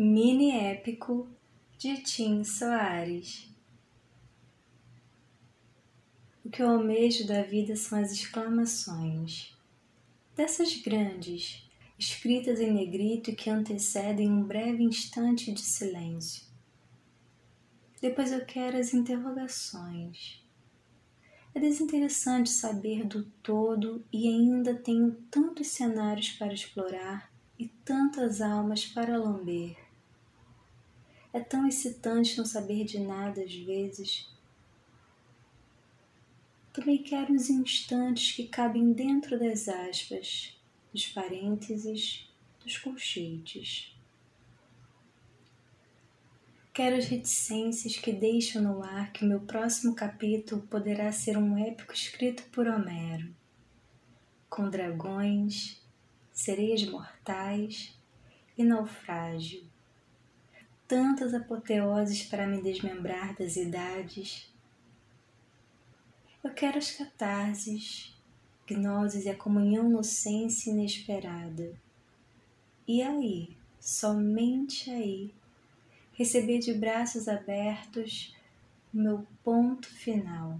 Mini épico de Tim Soares. O que eu almejo da vida são as exclamações, dessas grandes, escritas em negrito e que antecedem um breve instante de silêncio. Depois eu quero as interrogações. É desinteressante saber do todo e ainda tenho tantos cenários para explorar e tantas almas para lamber. É tão excitante não saber de nada às vezes. Também quero os instantes que cabem dentro das aspas, dos parênteses, dos colchetes. Quero as reticências que deixam no ar que meu próximo capítulo poderá ser um épico escrito por Homero, com dragões, sereias mortais e naufrágio tantas apoteoses para me desmembrar das idades. Eu quero as catarses, gnoses e a comunhão inocência inesperada. E aí, somente aí, receber de braços abertos o meu ponto final.